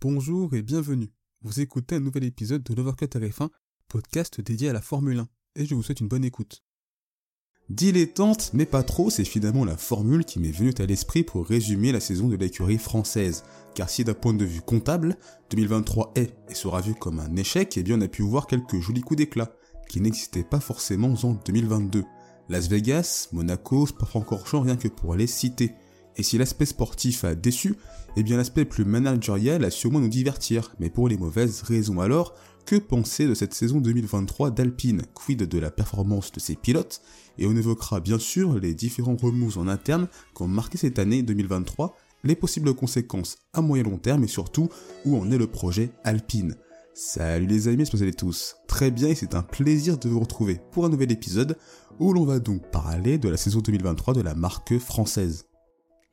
Bonjour et bienvenue. Vous écoutez un nouvel épisode de l'Overcut RF1, podcast dédié à la Formule 1, et je vous souhaite une bonne écoute. Dilettante, mais pas trop, c'est finalement la formule qui m'est venue à l'esprit pour résumer la saison de l'écurie française. Car si d'un point de vue comptable, 2023 est et sera vu comme un échec, eh bien on a pu voir quelques jolis coups d'éclat, qui n'existaient pas forcément en 2022. Las Vegas, Monaco, Spa-Francorchamps rien que pour les citer. Et si l'aspect sportif a déçu, eh bien l'aspect plus managérial a sûrement nous divertir, mais pour les mauvaises raisons alors, que penser de cette saison 2023 d'Alpine Quid de la performance de ses pilotes? Et on évoquera bien sûr les différents remous en interne qui ont marqué cette année 2023, les possibles conséquences à moyen long terme et surtout où en est le projet Alpine. Salut les amis, c'est tous. Très bien et c'est un plaisir de vous retrouver pour un nouvel épisode où l'on va donc parler de la saison 2023 de la marque française.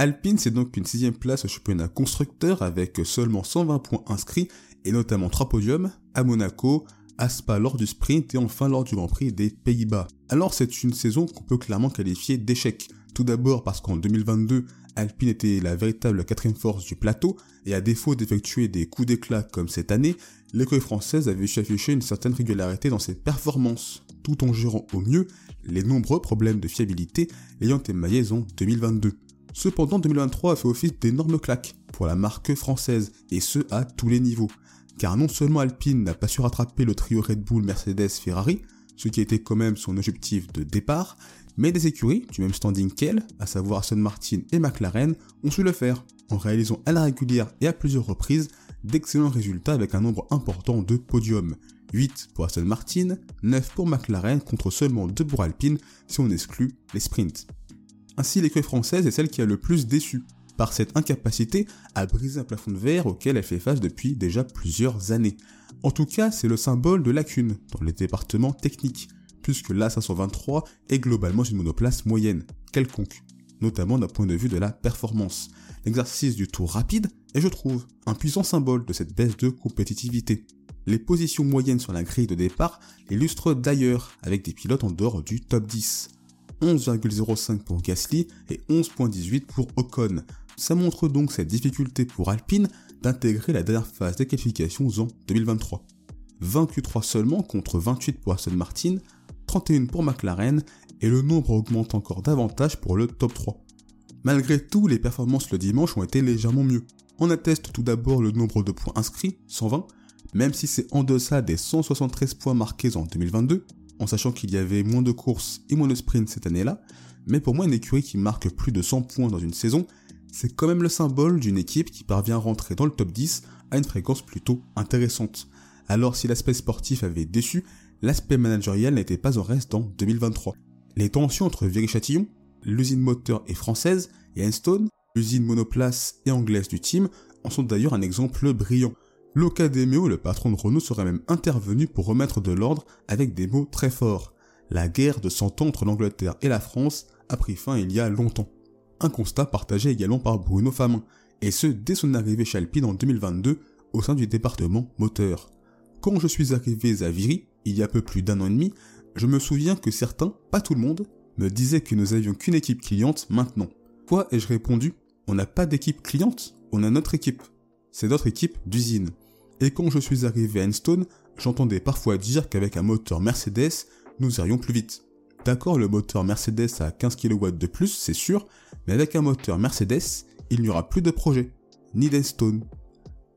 Alpine, c'est donc une sixième place au championnat constructeur avec seulement 120 points inscrits et notamment trois podiums à Monaco, à Spa lors du sprint et enfin lors du Grand Prix des Pays-Bas. Alors c'est une saison qu'on peut clairement qualifier d'échec. Tout d'abord parce qu'en 2022, Alpine était la véritable quatrième force du plateau et à défaut d'effectuer des coups d'éclat comme cette année, l'école française avait su afficher une certaine régularité dans ses performances, tout en gérant au mieux les nombreux problèmes de fiabilité ayant émaillé en 2022. Cependant, 2023 a fait office d'énormes claques pour la marque française, et ce à tous les niveaux. Car non seulement Alpine n'a pas su rattraper le trio Red Bull, Mercedes, Ferrari, ce qui était quand même son objectif de départ, mais des écuries du même standing qu'elle, à savoir Aston Martin et McLaren, ont su le faire, en réalisant à la régulière et à plusieurs reprises d'excellents résultats avec un nombre important de podiums. 8 pour Aston Martin, 9 pour McLaren contre seulement 2 pour Alpine si on exclut les sprints. Ainsi, l'écurie française est celle qui a le plus déçu par cette incapacité à briser un plafond de verre auquel elle fait face depuis déjà plusieurs années. En tout cas, c'est le symbole de lacune dans les départements techniques, puisque l'A523 est globalement une monoplace moyenne, quelconque, notamment d'un point de vue de la performance. L'exercice du tour rapide est, je trouve, un puissant symbole de cette baisse de compétitivité. Les positions moyennes sur la grille de départ l'illustrent d'ailleurs avec des pilotes en dehors du top 10. 11,05 pour Gasly et 11,18 pour Ocon. Ça montre donc cette difficulté pour Alpine d'intégrer la dernière phase des qualifications en 2023. 23 seulement contre 28 pour Aston Martin, 31 pour McLaren et le nombre augmente encore davantage pour le top 3. Malgré tout, les performances le dimanche ont été légèrement mieux. On atteste tout d'abord le nombre de points inscrits, 120, même si c'est en deçà des 173 points marqués en 2022, en sachant qu'il y avait moins de courses et moins de sprints cette année-là, mais pour moi une écurie qui marque plus de 100 points dans une saison, c'est quand même le symbole d'une équipe qui parvient à rentrer dans le top 10 à une fréquence plutôt intéressante. Alors si l'aspect sportif avait déçu, l'aspect managérial n'était pas en reste en 2023. Les tensions entre Viry-Châtillon, l'usine moteur et française, et Enstone, l'usine monoplace et anglaise du team, en sont d'ailleurs un exemple brillant. L'Ocadémio, le patron de Renault, serait même intervenu pour remettre de l'ordre avec des mots très forts. La guerre de 100 ans entre l'Angleterre et la France a pris fin il y a longtemps. Un constat partagé également par Bruno Famin, et ce dès son arrivée chez Alpine en 2022 au sein du département moteur. Quand je suis arrivé à Viry, il y a peu plus d'un an et demi, je me souviens que certains, pas tout le monde, me disaient que nous avions qu'une équipe cliente maintenant. Quoi ai-je répondu On n'a pas d'équipe cliente, on a notre équipe c'est notre équipe d'usine. Et quand je suis arrivé à Enstone, j'entendais parfois dire qu'avec un moteur Mercedes, nous irions plus vite. D'accord, le moteur Mercedes a 15 kW de plus, c'est sûr, mais avec un moteur Mercedes, il n'y aura plus de projet, ni d'Enstone.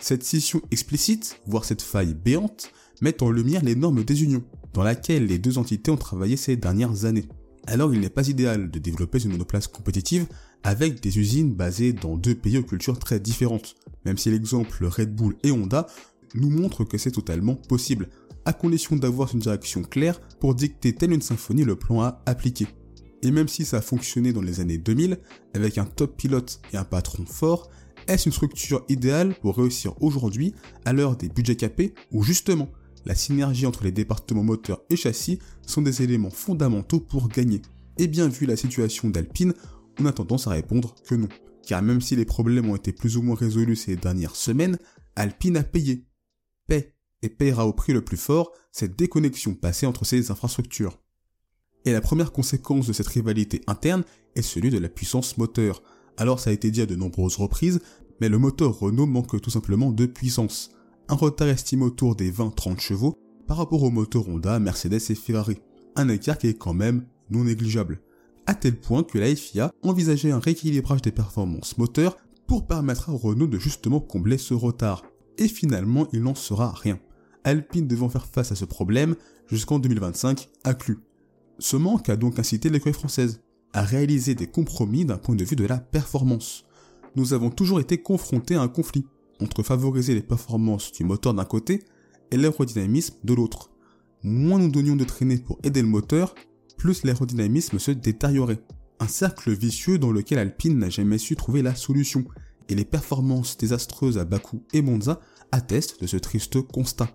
Cette scission explicite, voire cette faille béante, met en lumière des unions, dans laquelle les deux entités ont travaillé ces dernières années. Alors il n'est pas idéal de développer une monoplace compétitive avec des usines basées dans deux pays aux cultures très différentes, même si l'exemple Red Bull et Honda nous montre que c'est totalement possible, à condition d'avoir une direction claire pour dicter telle une symphonie le plan à appliquer. Et même si ça a fonctionné dans les années 2000, avec un top pilote et un patron fort, est-ce une structure idéale pour réussir aujourd'hui à l'heure des budgets capés où justement la synergie entre les départements moteurs et châssis sont des éléments fondamentaux pour gagner? Et bien vu la situation d'Alpine, on a tendance à répondre que non. Car même si les problèmes ont été plus ou moins résolus ces dernières semaines, Alpine a payé. Paie et paiera au prix le plus fort cette déconnexion passée entre ces infrastructures. Et la première conséquence de cette rivalité interne est celui de la puissance moteur. Alors ça a été dit à de nombreuses reprises, Mais le moteur Renault manque tout simplement de puissance. Un retard estimé autour des 20-30 chevaux par rapport aux moteurs Honda, Mercedes et Ferrari. Un écart qui est quand même non négligeable. À tel point que la FIA envisageait un rééquilibrage des performances moteurs pour permettre à Renault de justement combler ce retard. Et finalement, il n'en sera rien. Alpine devant faire face à ce problème jusqu'en 2025 inclus. Ce manque a donc incité l'école française à réaliser des compromis d'un point de vue de la performance. Nous avons toujours été confrontés à un conflit entre favoriser les performances du moteur d'un côté et l'aérodynamisme de l'autre. Moins nous donnions de traînées pour aider le moteur, plus l'aérodynamisme se détériorait. Un cercle vicieux dans lequel Alpine n'a jamais su trouver la solution, et les performances désastreuses à Bakou et Monza attestent de ce triste constat.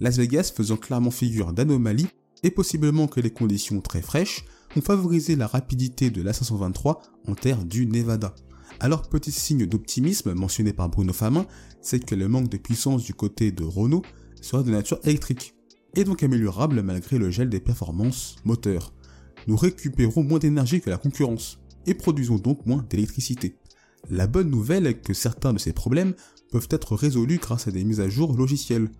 Las Vegas faisant clairement figure d'anomalie, et possiblement que les conditions très fraîches ont favorisé la rapidité de l'A523 en terre du Nevada. Alors petit signe d'optimisme mentionné par Bruno Famin, c'est que le manque de puissance du côté de Renault sera de nature électrique, et donc améliorable malgré le gel des performances moteurs. Nous récupérons moins d'énergie que la concurrence, et produisons donc moins d'électricité. La bonne nouvelle est que certains de ces problèmes peuvent être résolus grâce à des mises à jour logicielles.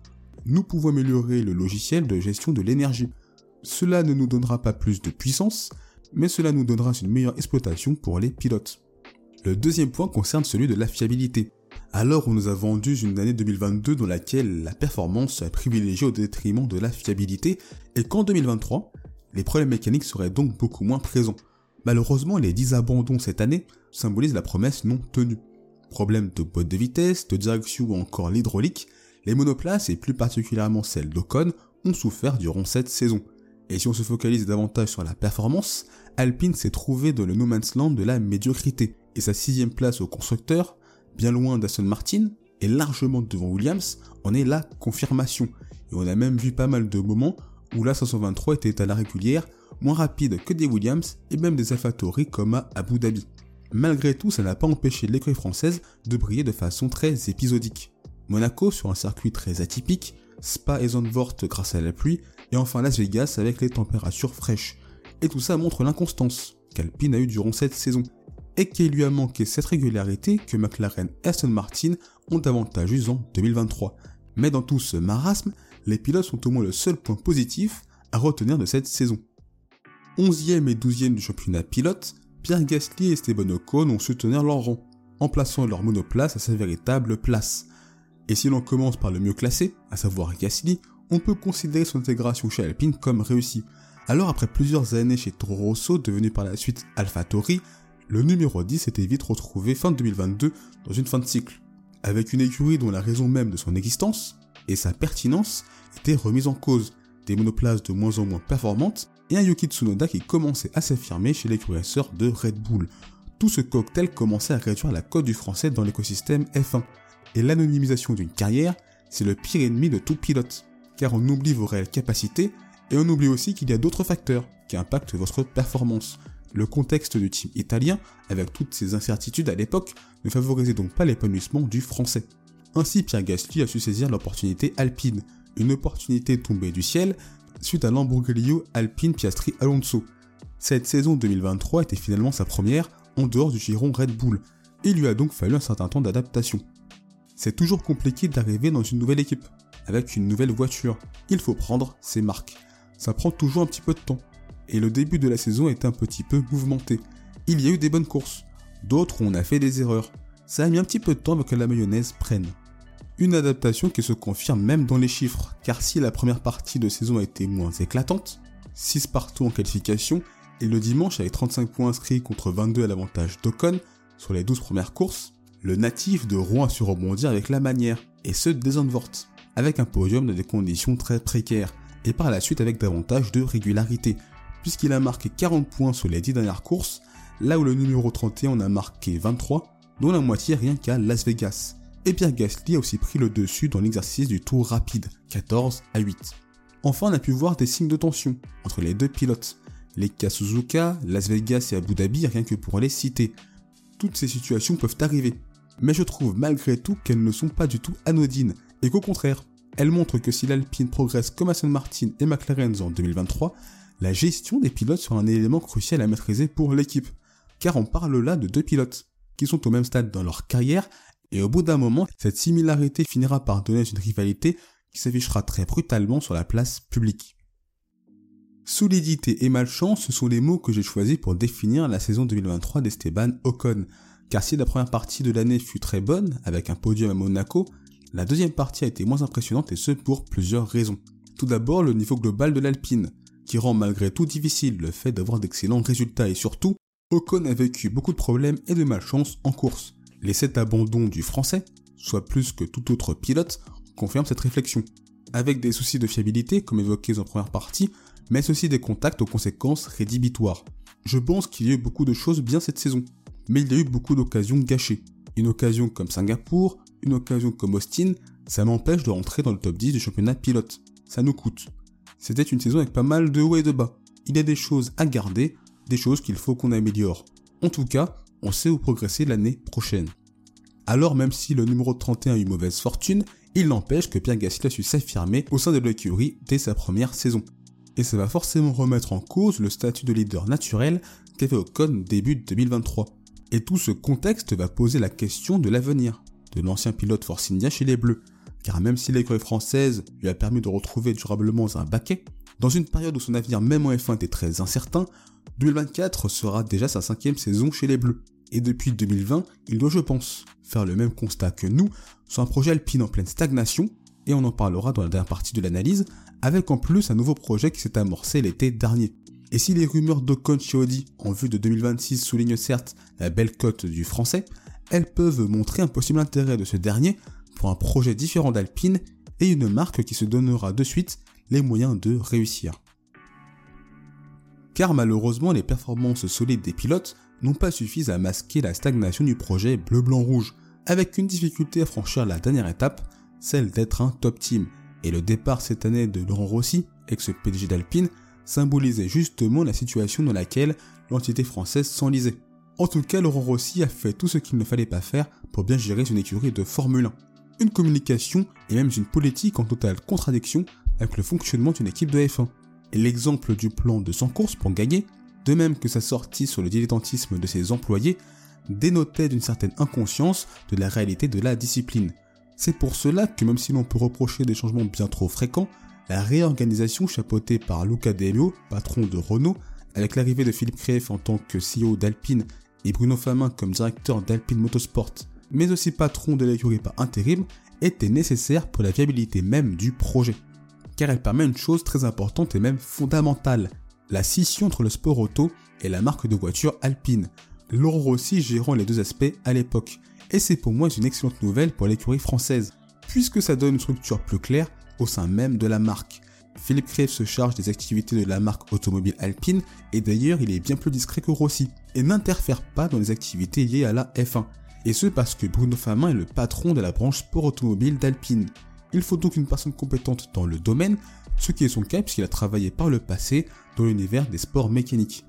Nous pouvons améliorer le logiciel de gestion de l'énergie. Cela ne nous donnera pas plus de puissance, mais cela nous donnera une meilleure exploitation pour les pilotes. Le deuxième point concerne celui de la fiabilité. Alors on nous a vendu une année 2022 dans laquelle la performance a privilégié au détriment de la fiabilité, et qu'en 2023, les problèmes mécaniques seraient donc beaucoup moins présents. Malheureusement, les 10 abandons cette année symbolisent la promesse non tenue. Problèmes de boîte de vitesse, de direction ou encore l'hydraulique, les monoplaces et plus particulièrement celles d'Ocon ont souffert durant cette saison. Et si on se focalise davantage sur la performance, Alpine s'est trouvé dans le no man's land de la médiocrité, et sa sixième place au constructeur, bien loin d'Aston Martin, et largement devant Williams, en est la confirmation. Et on a même vu pas mal de moments où la 523 était à la régulière, moins rapide que des Williams et même des AlphaTauri comme à Abu Dhabi. Malgré tout, ça n'a pas empêché l'écurie française de briller de façon très épisodique. Monaco sur un circuit très atypique, Spa et Zandvoort grâce à la pluie, et enfin Las Vegas avec les températures fraîches. Et tout ça montre l'inconstance qu'Alpine a eu durant cette saison, et qu'il lui a manqué cette régularité que McLaren et Aston Martin ont davantage eu en 2023. Mais dans tout ce marasme, les pilotes sont au moins le seul point positif à retenir de cette saison. 11e et 12e du championnat pilote, Pierre Gasly et Esteban Ocon ont su tenir leur rang, en plaçant leur monoplace à sa véritable place. Et si l'on commence par le mieux classé, à savoir Gasly, on peut considérer son intégration chez Alpine comme réussie. Alors après plusieurs années chez Toro Rosso, devenu par la suite AlphaTauri, le numéro 10 s'était vite retrouvé fin 2022 dans une fin de cycle, avec une écurie dont la raison même de son existence et sa pertinence était remise en cause, des monoplaces de moins en moins performantes et un Yuki Tsunoda qui commençait à s'affirmer chez les de Red Bull. Tout ce cocktail commençait à réduire la cote du français dans l'écosystème F1. Et l'anonymisation d'une carrière, c'est le pire ennemi de tout pilote, car on oublie vos réelles capacités et on oublie aussi qu'il y a d'autres facteurs qui impactent votre performance. Le contexte du team italien, avec toutes ses incertitudes à l'époque, ne favorisait donc pas l'épanouissement du français. Ainsi, Pierre Gasly a su saisir l'opportunité alpine, une opportunité tombée du ciel suite à l'Ambroglio Alpine Piastri Alonso. Cette saison 2023 était finalement sa première en dehors du giron Red Bull, et il lui a donc fallu un certain temps d'adaptation. C'est toujours compliqué d'arriver dans une nouvelle équipe, avec une nouvelle voiture. Il faut prendre ses marques. Ça prend toujours un petit peu de temps. Et le début de la saison est un petit peu mouvementé. Il y a eu des bonnes courses, d'autres où on a fait des erreurs. Ça a mis un petit peu de temps avant que la mayonnaise prenne. Une adaptation qui se confirme même dans les chiffres, car si la première partie de saison a été moins éclatante, 6 partout en qualification, et le dimanche avec 35 points inscrits contre 22 à l'avantage d'Ocon sur les 12 premières courses, le natif de Rouen a su rebondir avec la manière, et ce dès avec un podium dans des conditions très précaires, et par la suite avec davantage de régularité, puisqu'il a marqué 40 points sur les 10 dernières courses, là où le numéro 31 en a marqué 23, dont la moitié rien qu'à Las Vegas et Pierre Gasly a aussi pris le dessus dans l'exercice du tour rapide, 14 à 8. Enfin, on a pu voir des signes de tension entre les deux pilotes, les cas Suzuka, Las Vegas et Abu Dhabi, rien que pour les citer. Toutes ces situations peuvent arriver, mais je trouve malgré tout qu'elles ne sont pas du tout anodines, et qu'au contraire, elles montrent que si l'Alpine progresse comme Aston Martin et McLaren en 2023, la gestion des pilotes sera un élément crucial à maîtriser pour l'équipe, car on parle là de deux pilotes qui sont au même stade dans leur carrière Et au bout d'un moment, cette similarité finira par donner une rivalité qui s'affichera très brutalement sur la place publique. Solidité et malchance, ce sont les mots que j'ai choisis pour définir la saison 2023 d'Esteban Ocon. Car si la première partie de l'année fut très bonne, avec un podium à Monaco, la deuxième partie a été moins impressionnante et ce pour plusieurs raisons. Tout d'abord, le niveau global de l'Alpine, qui rend malgré tout difficile le fait d'avoir d'excellents résultats et surtout, Ocon a vécu beaucoup de problèmes et de malchance en course. Les 7 abandons du français, soit plus que tout autre pilote, confirment cette réflexion. Avec des soucis de fiabilité, comme évoqué en première partie, mais aussi des contacts aux conséquences rédhibitoires. Je pense qu'il y a eu beaucoup de choses bien cette saison, mais il y a eu beaucoup d'occasions gâchées. Une occasion comme Singapour, une occasion comme Austin, ça m'empêche de rentrer dans le top 10 du championnat pilote. Ça nous coûte. C'était une saison avec pas mal de hauts et de bas. Il y a des choses à garder, des choses qu'il faut qu'on améliore. En tout cas, on sait où progresser l'année prochaine. Alors même si le numéro 31 a eu mauvaise fortune, il n'empêche que Pierre Gasly a su s'affirmer au sein de l'écurie dès sa première saison. Et ça va forcément remettre en cause le statut de leader naturel qu'avait Ocon début 2023. Et tout ce contexte va poser la question de l'avenir de l'ancien pilote Force chez les Bleus car même si l'écurie française lui a permis de retrouver durablement un baquet, dans une période où son avenir même en F1 était très incertain, 2024 sera déjà sa cinquième saison chez les Bleus. Et depuis 2020, il doit, je pense, faire le même constat que nous sur un projet alpine en pleine stagnation, et on en parlera dans la dernière partie de l'analyse, avec en plus un nouveau projet qui s'est amorcé l'été dernier. Et si les rumeurs d'Ocon chez Audi en vue de 2026 soulignent certes la belle cote du français, elles peuvent montrer un possible intérêt de ce dernier pour un projet différent d'Alpine et une marque qui se donnera de suite les moyens de réussir. Car malheureusement, les performances solides des pilotes n'ont pas suffi à masquer la stagnation du projet bleu-blanc-rouge, avec une difficulté à franchir la dernière étape, celle d'être un top team. Et le départ cette année de Laurent Rossi, ex-PDG d'Alpine, symbolisait justement la situation dans laquelle l'entité française s'enlisait. En tout cas, Laurent Rossi a fait tout ce qu'il ne fallait pas faire pour bien gérer une écurie de Formule 1 une communication et même une politique en totale contradiction avec le fonctionnement d'une équipe de F1. Et l'exemple du plan de 100 courses pour gagner, de même que sa sortie sur le dilettantisme de ses employés, dénotait d'une certaine inconscience de la réalité de la discipline. C'est pour cela que même si l'on peut reprocher des changements bien trop fréquents, la réorganisation chapeautée par Luca De patron de Renault, avec l'arrivée de Philippe Krief en tant que CEO d'Alpine et Bruno Famin comme directeur d'Alpine Motorsport mais aussi patron de l'écurie par intérim, était nécessaire pour la viabilité même du projet. Car elle permet une chose très importante et même fondamentale, la scission entre le sport auto et la marque de voiture alpine. Laurent Rossi gérant les deux aspects à l'époque. Et c'est pour moi une excellente nouvelle pour l'écurie française, puisque ça donne une structure plus claire au sein même de la marque. Philippe Crève se charge des activités de la marque automobile alpine et d'ailleurs il est bien plus discret que Rossi et n'interfère pas dans les activités liées à la F1 et ce parce que Bruno Famin est le patron de la branche sport automobile d'Alpine. Il faut donc une personne compétente dans le domaine, ce qui est son cas puisqu'il a travaillé par le passé dans l'univers des sports mécaniques.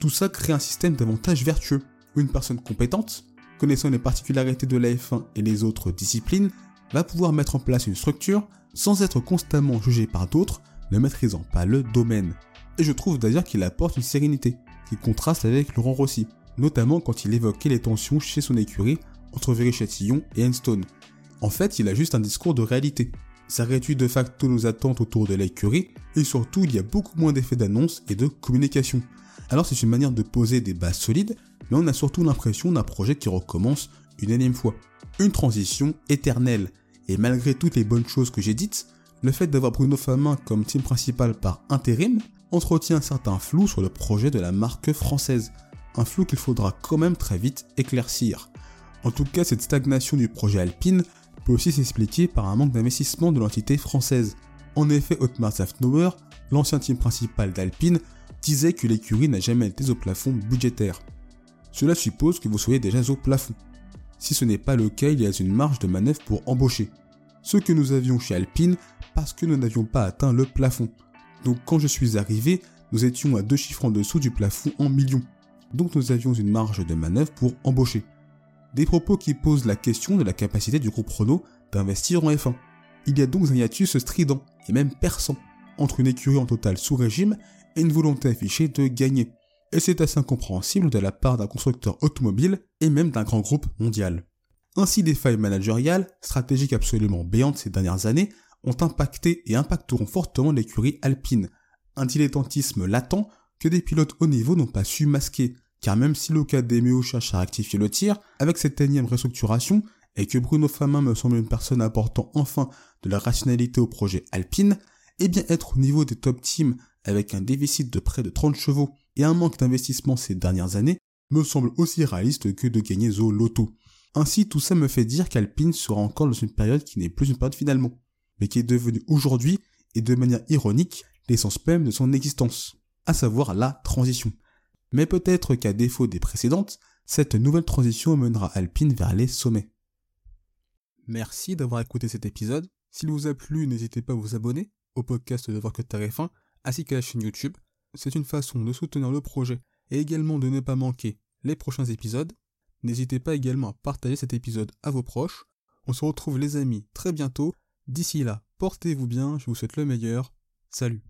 Tout ça crée un système davantage vertueux. Une personne compétente, connaissant les particularités de la F1 et les autres disciplines, va pouvoir mettre en place une structure sans être constamment jugé par d'autres ne maîtrisant pas le domaine. Et je trouve d'ailleurs qu'il apporte une sérénité, qui contraste avec Laurent Rossi, notamment quand il évoquait les tensions chez son écurie entre Véry-Châtillon et Enstone. En fait, il a juste un discours de réalité. Ça réduit de facto nos attentes autour de l'écurie, et surtout il y a beaucoup moins d'effets d'annonce et de communication. Alors c'est une manière de poser des bases solides, mais on a surtout l'impression d'un projet qui recommence une énième fois. Une transition éternelle. Et malgré toutes les bonnes choses que j'ai dites, le fait d'avoir Bruno Famin comme team principal par intérim entretient un certain flou sur le projet de la marque française un flou qu'il faudra quand même très vite éclaircir. En tout cas, cette stagnation du projet Alpine peut aussi s'expliquer par un manque d'investissement de l'entité française. En effet, Otmar Zafnauer, l'ancien team principal d'Alpine, disait que l'écurie n'a jamais été au plafond budgétaire. Cela suppose que vous soyez déjà au plafond. Si ce n'est pas le cas, il y a une marge de manœuvre pour embaucher. Ce que nous avions chez Alpine parce que nous n'avions pas atteint le plafond. Donc quand je suis arrivé, nous étions à deux chiffres en dessous du plafond en millions donc nous avions une marge de manœuvre pour embaucher. Des propos qui posent la question de la capacité du groupe Renault d'investir en F1. Il y a donc un hiatus strident et même perçant entre une écurie en total sous-régime et une volonté affichée de gagner. Et c'est assez incompréhensible de la part d'un constructeur automobile et même d'un grand groupe mondial. Ainsi, des failles managériales, stratégiques absolument béantes ces dernières années, ont impacté et impacteront fortement l'écurie alpine. Un dilettantisme latent que des pilotes haut niveau n'ont pas su masquer, car même si l'Ocadémio cherche à rectifier le tir, avec cette énième restructuration, et que Bruno Famin me semble une personne apportant enfin de la rationalité au projet Alpine, eh bien être au niveau des top teams avec un déficit de près de 30 chevaux et un manque d'investissement ces dernières années me semble aussi réaliste que de gagner au loto. Ainsi, tout ça me fait dire qu'Alpine sera encore dans une période qui n'est plus une période finalement, mais qui est devenue aujourd'hui, et de manière ironique, l'essence même de son existence, à savoir la transition. Mais peut-être qu'à défaut des précédentes, cette nouvelle transition mènera Alpine vers les sommets. Merci d'avoir écouté cet épisode. S'il vous a plu, n'hésitez pas à vous abonner au podcast de Voir que Tarif 1, ainsi qu'à la chaîne YouTube. C'est une façon de soutenir le projet et également de ne pas manquer les prochains épisodes. N'hésitez pas également à partager cet épisode à vos proches. On se retrouve les amis très bientôt. D'ici là, portez-vous bien, je vous souhaite le meilleur. Salut